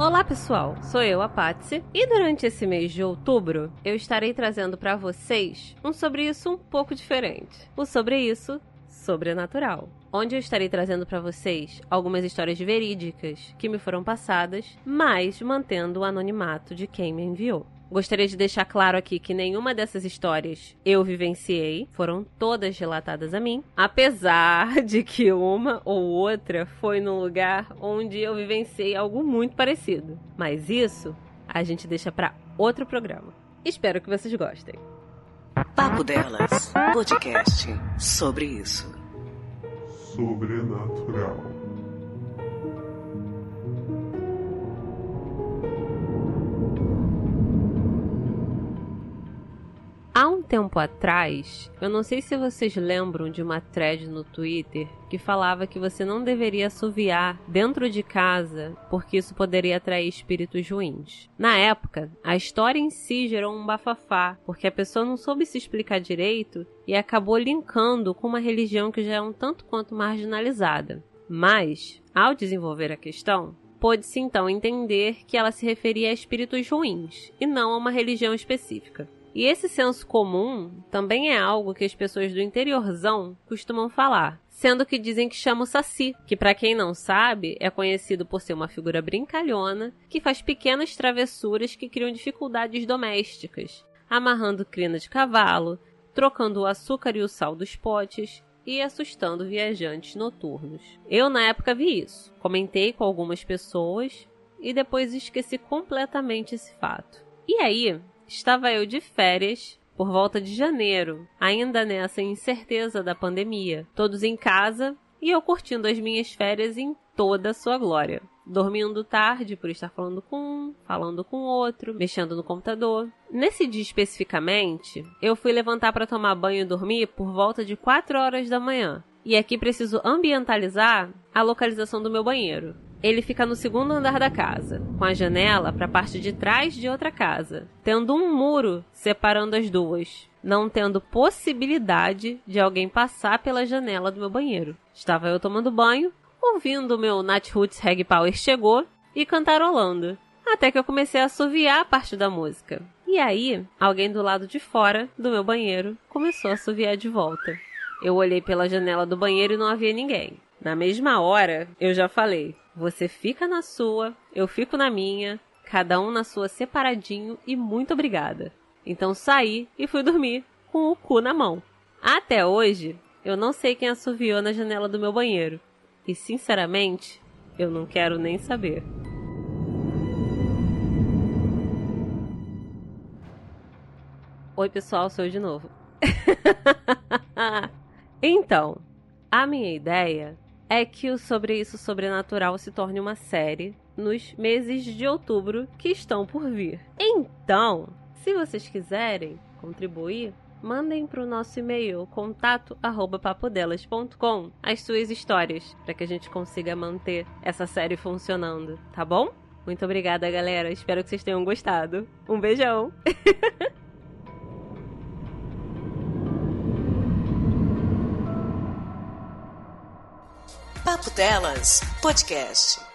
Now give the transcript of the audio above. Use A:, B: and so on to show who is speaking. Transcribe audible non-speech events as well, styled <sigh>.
A: Olá pessoal, sou eu, a Patsy, e durante esse mês de outubro eu estarei trazendo para vocês um sobre isso um pouco diferente. O sobre isso sobrenatural, onde eu estarei trazendo para vocês algumas histórias verídicas que me foram passadas, mas mantendo o anonimato de quem me enviou. Gostaria de deixar claro aqui que nenhuma dessas histórias eu vivenciei, foram todas relatadas a mim, apesar <laughs> de que uma ou outra foi num lugar onde eu vivenciei algo muito parecido. Mas isso a gente deixa para outro programa. Espero que vocês gostem.
B: Papo Delas, podcast sobre isso.
C: Sobrenatural.
A: Tempo atrás, eu não sei se vocês lembram de uma thread no Twitter que falava que você não deveria assoviar dentro de casa porque isso poderia atrair espíritos ruins. Na época, a história em si gerou um bafafá porque a pessoa não soube se explicar direito e acabou linkando com uma religião que já é um tanto quanto marginalizada. Mas, ao desenvolver a questão, pôde-se então entender que ela se referia a espíritos ruins e não a uma religião específica. E esse senso comum também é algo que as pessoas do interiorzão costumam falar, sendo que dizem que chama o Saci, que para quem não sabe, é conhecido por ser uma figura brincalhona que faz pequenas travessuras que criam dificuldades domésticas, amarrando crina de cavalo, trocando o açúcar e o sal dos potes e assustando viajantes noturnos. Eu na época vi isso, comentei com algumas pessoas e depois esqueci completamente esse fato. E aí, estava eu de férias por volta de janeiro, ainda nessa incerteza da pandemia, todos em casa e eu curtindo as minhas férias em toda a sua glória. Dormindo tarde por estar falando com um, falando com outro, mexendo no computador. Nesse dia especificamente, eu fui levantar para tomar banho e dormir por volta de 4 horas da manhã. E aqui preciso ambientalizar a localização do meu banheiro. Ele fica no segundo andar da casa, com a janela para a parte de trás de outra casa, tendo um muro separando as duas, não tendo possibilidade de alguém passar pela janela do meu banheiro. Estava eu tomando banho, ouvindo o meu Nat Roots Reg Power chegou e cantarolando, até que eu comecei a assoviar a parte da música. E aí, alguém do lado de fora do meu banheiro começou a assoviar de volta. Eu olhei pela janela do banheiro e não havia ninguém. Na mesma hora, eu já falei: você fica na sua, eu fico na minha, cada um na sua separadinho e muito obrigada. Então saí e fui dormir com o cu na mão. Até hoje, eu não sei quem assoviou na janela do meu banheiro. E sinceramente, eu não quero nem saber. Oi, pessoal, sou eu de novo. <laughs> então, a minha ideia é que o Sobre Isso Sobrenatural se torne uma série nos meses de outubro que estão por vir. Então, se vocês quiserem contribuir, mandem para o nosso e-mail contato@papodelas.com as suas histórias para que a gente consiga manter essa série funcionando, tá bom? Muito obrigada, galera. Espero que vocês tenham gostado. Um beijão. <laughs>
B: Papo Delas Podcast.